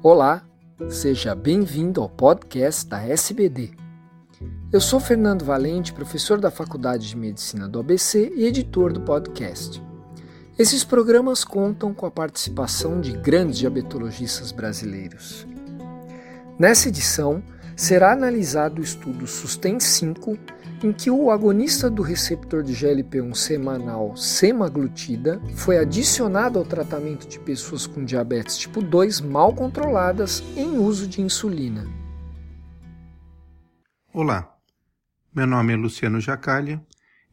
Olá, seja bem-vindo ao podcast da SBD. Eu sou Fernando Valente, professor da Faculdade de Medicina do ABC e editor do podcast. Esses programas contam com a participação de grandes diabetologistas brasileiros. Nessa edição, será analisado o estudo SUSTEM 5 em que o agonista do receptor de GLP-1 semanal semaglutida foi adicionado ao tratamento de pessoas com diabetes tipo 2 mal controladas em uso de insulina. Olá, meu nome é Luciano Jacalha,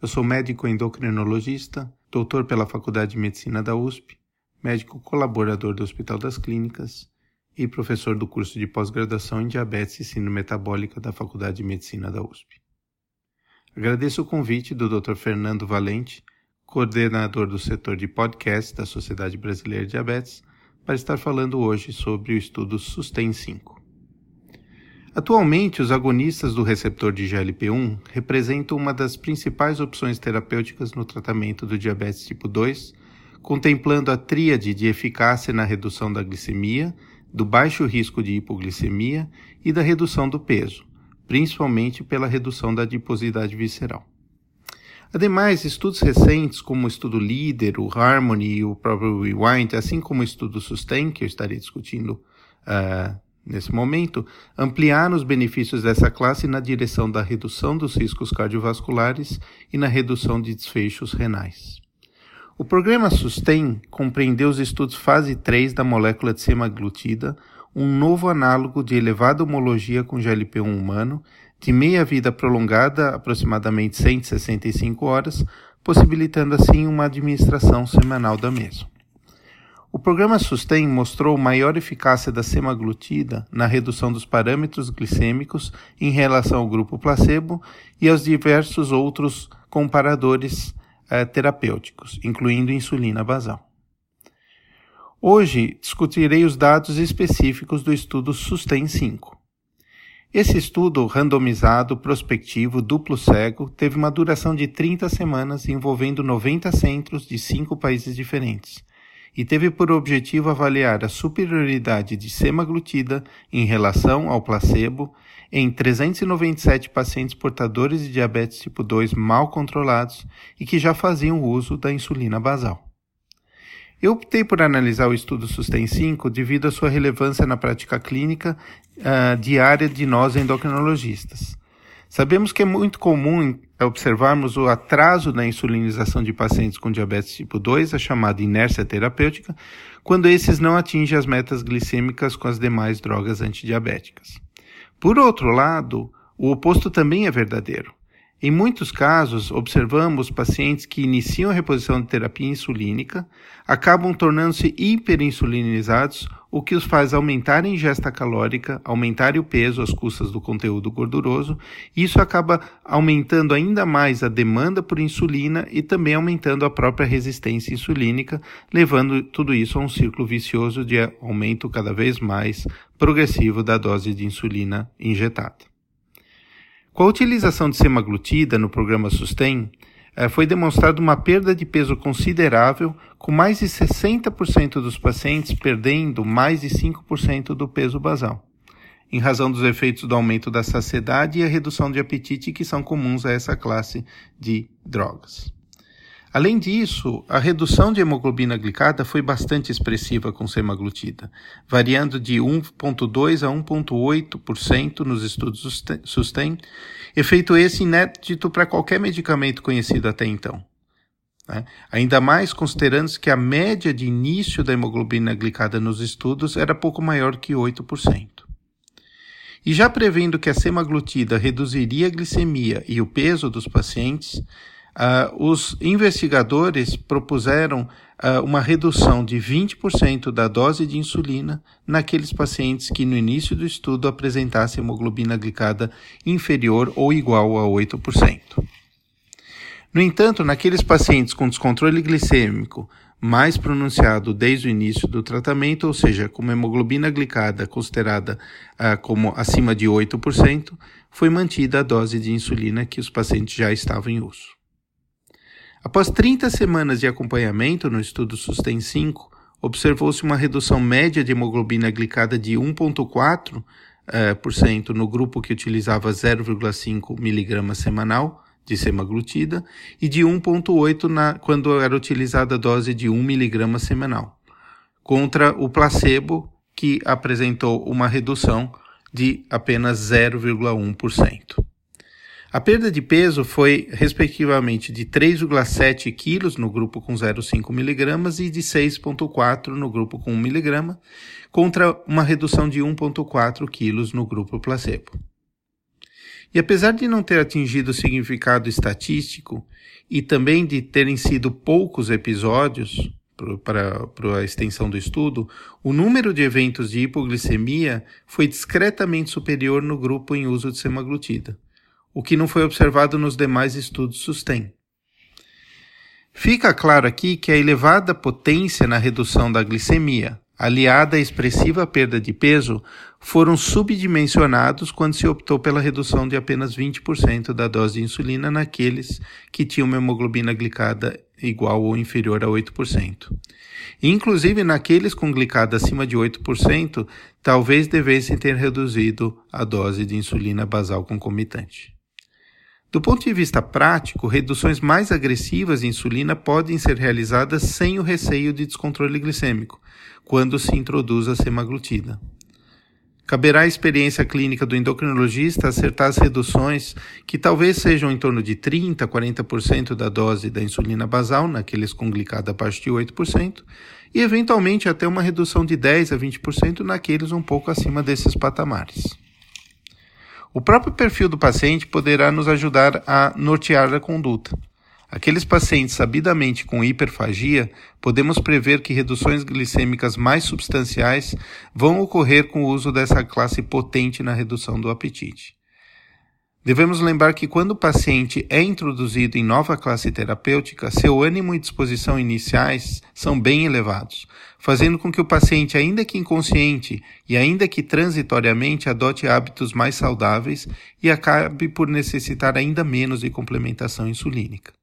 eu sou médico endocrinologista, doutor pela Faculdade de Medicina da USP, médico colaborador do Hospital das Clínicas e professor do curso de pós-graduação em diabetes e síndrome metabólica da Faculdade de Medicina da USP. Agradeço o convite do Dr. Fernando Valente, coordenador do setor de podcast da Sociedade Brasileira de Diabetes, para estar falando hoje sobre o estudo SUSTEM 5. Atualmente, os agonistas do receptor de GLP-1 representam uma das principais opções terapêuticas no tratamento do diabetes tipo 2, contemplando a tríade de eficácia na redução da glicemia, do baixo risco de hipoglicemia e da redução do peso, principalmente pela redução da adiposidade visceral. Ademais, estudos recentes, como o estudo LEADER, o HARMONY e o próprio REWIND, assim como o estudo SUSTAIN, que eu estarei discutindo uh, nesse momento, ampliaram os benefícios dessa classe na direção da redução dos riscos cardiovasculares e na redução de desfechos renais. O programa SUSTAIN compreendeu os estudos fase 3 da molécula de semaglutida, um novo análogo de elevada homologia com GLP-1 humano, de meia-vida prolongada, aproximadamente 165 horas, possibilitando assim uma administração semanal da mesma. O programa SUSTEM mostrou maior eficácia da semaglutida na redução dos parâmetros glicêmicos em relação ao grupo placebo e aos diversos outros comparadores eh, terapêuticos, incluindo insulina basal. Hoje discutirei os dados específicos do estudo SUSTEM 5. Esse estudo randomizado, prospectivo, duplo cego, teve uma duração de 30 semanas envolvendo 90 centros de cinco países diferentes e teve por objetivo avaliar a superioridade de semaglutida em relação ao placebo em 397 pacientes portadores de diabetes tipo 2 mal controlados e que já faziam uso da insulina basal. Eu optei por analisar o estudo SUSTEM 5 devido à sua relevância na prática clínica uh, diária de nós endocrinologistas. Sabemos que é muito comum observarmos o atraso na insulinização de pacientes com diabetes tipo 2, a chamada inércia terapêutica, quando esses não atingem as metas glicêmicas com as demais drogas antidiabéticas. Por outro lado, o oposto também é verdadeiro. Em muitos casos, observamos pacientes que iniciam a reposição de terapia insulínica, acabam tornando-se hiperinsulinizados, o que os faz aumentar a ingesta calórica, aumentar o peso às custas do conteúdo gorduroso, e isso acaba aumentando ainda mais a demanda por insulina e também aumentando a própria resistência insulínica, levando tudo isso a um círculo vicioso de aumento cada vez mais progressivo da dose de insulina injetada. Com a utilização de semaglutida no programa SUSTEM, eh, foi demonstrada uma perda de peso considerável, com mais de 60% dos pacientes perdendo mais de 5% do peso basal, em razão dos efeitos do aumento da saciedade e a redução de apetite que são comuns a essa classe de drogas. Além disso, a redução de hemoglobina glicada foi bastante expressiva com semaglutida, variando de 1,2% a 1,8% nos estudos SUSTEM, efeito esse inédito para qualquer medicamento conhecido até então. Né? Ainda mais considerando que a média de início da hemoglobina glicada nos estudos era pouco maior que 8%. E já prevendo que a semaglutida reduziria a glicemia e o peso dos pacientes, Uh, os investigadores propuseram uh, uma redução de 20% da dose de insulina naqueles pacientes que no início do estudo apresentassem hemoglobina glicada inferior ou igual a 8%. No entanto, naqueles pacientes com descontrole glicêmico mais pronunciado desde o início do tratamento, ou seja, com hemoglobina glicada considerada uh, como acima de 8%, foi mantida a dose de insulina que os pacientes já estavam em uso. Após 30 semanas de acompanhamento no estudo SUSTEM 5, observou-se uma redução média de hemoglobina glicada de 1,4% eh, por cento no grupo que utilizava 0,5 mg semanal de semaglutida e de 1,8 quando era utilizada a dose de 1 mg semanal, contra o placebo que apresentou uma redução de apenas 0,1%. A perda de peso foi, respectivamente, de 3,7 kg no grupo com 0,5 mg e de 6,4 no grupo com 1 mg, contra uma redução de 1,4 kg no grupo placebo. E apesar de não ter atingido significado estatístico e também de terem sido poucos episódios para, para a extensão do estudo, o número de eventos de hipoglicemia foi discretamente superior no grupo em uso de semaglutida, o que não foi observado nos demais estudos SUSTEM. Fica claro aqui que a elevada potência na redução da glicemia, aliada à expressiva perda de peso, foram subdimensionados quando se optou pela redução de apenas 20% da dose de insulina naqueles que tinham uma hemoglobina glicada igual ou inferior a 8%. Inclusive, naqueles com glicada acima de 8%, talvez devessem ter reduzido a dose de insulina basal concomitante. Do ponto de vista prático, reduções mais agressivas de insulina podem ser realizadas sem o receio de descontrole glicêmico, quando se introduz a semaglutida. Caberá à experiência clínica do endocrinologista acertar as reduções, que talvez sejam em torno de 30% a 40% da dose da insulina basal, naqueles com glicada abaixo de 8%, e eventualmente até uma redução de 10% a 20% naqueles um pouco acima desses patamares. O próprio perfil do paciente poderá nos ajudar a nortear a conduta. Aqueles pacientes sabidamente com hiperfagia, podemos prever que reduções glicêmicas mais substanciais vão ocorrer com o uso dessa classe potente na redução do apetite. Devemos lembrar que quando o paciente é introduzido em nova classe terapêutica, seu ânimo e disposição iniciais são bem elevados, fazendo com que o paciente, ainda que inconsciente e ainda que transitoriamente, adote hábitos mais saudáveis e acabe por necessitar ainda menos de complementação insulínica.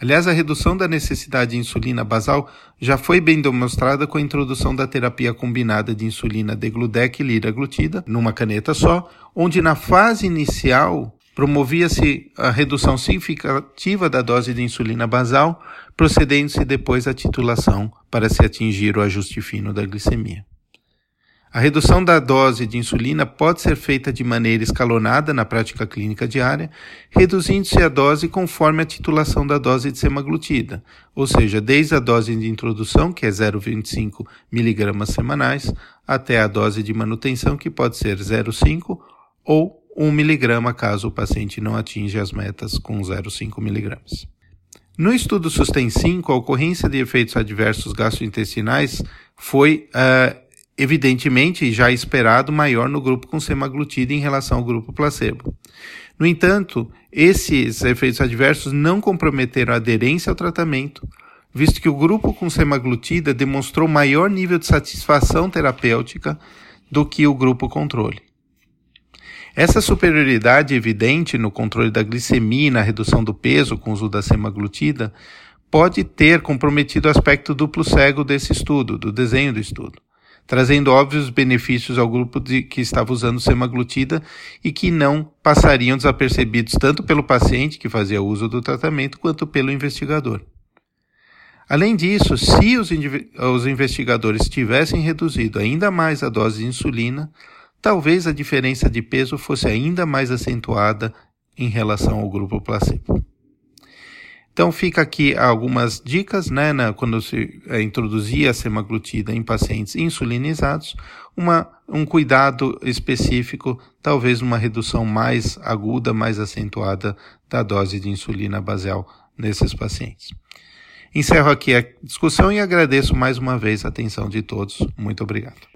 Aliás, a redução da necessidade de insulina basal já foi bem demonstrada com a introdução da terapia combinada de insulina degludec e liraglutida numa caneta só, onde na fase inicial promovia-se a redução significativa da dose de insulina basal, procedendo-se depois à titulação para se atingir o ajuste fino da glicemia. A redução da dose de insulina pode ser feita de maneira escalonada na prática clínica diária, reduzindo-se a dose conforme a titulação da dose de semaglutida, ou seja, desde a dose de introdução, que é 0,25 mg semanais, até a dose de manutenção, que pode ser 0,5 ou 1 mg caso o paciente não atinja as metas com 0,5 mg. No estudo SUSTEM 5, a ocorrência de efeitos adversos gastrointestinais foi uh, evidentemente já esperado maior no grupo com semaglutida em relação ao grupo placebo. No entanto, esses efeitos adversos não comprometeram a aderência ao tratamento, visto que o grupo com semaglutida demonstrou maior nível de satisfação terapêutica do que o grupo controle. Essa superioridade evidente no controle da glicemia e na redução do peso com o uso da semaglutida pode ter comprometido o aspecto duplo cego desse estudo, do desenho do estudo trazendo óbvios benefícios ao grupo de, que estava usando semaglutida e que não passariam desapercebidos tanto pelo paciente que fazia uso do tratamento quanto pelo investigador. Além disso, se os, os investigadores tivessem reduzido ainda mais a dose de insulina, talvez a diferença de peso fosse ainda mais acentuada em relação ao grupo placebo. Então fica aqui algumas dicas, né, quando se é, a semaglutida em pacientes insulinizados, uma, um cuidado específico, talvez uma redução mais aguda, mais acentuada da dose de insulina basal nesses pacientes. Encerro aqui a discussão e agradeço mais uma vez a atenção de todos. Muito obrigado.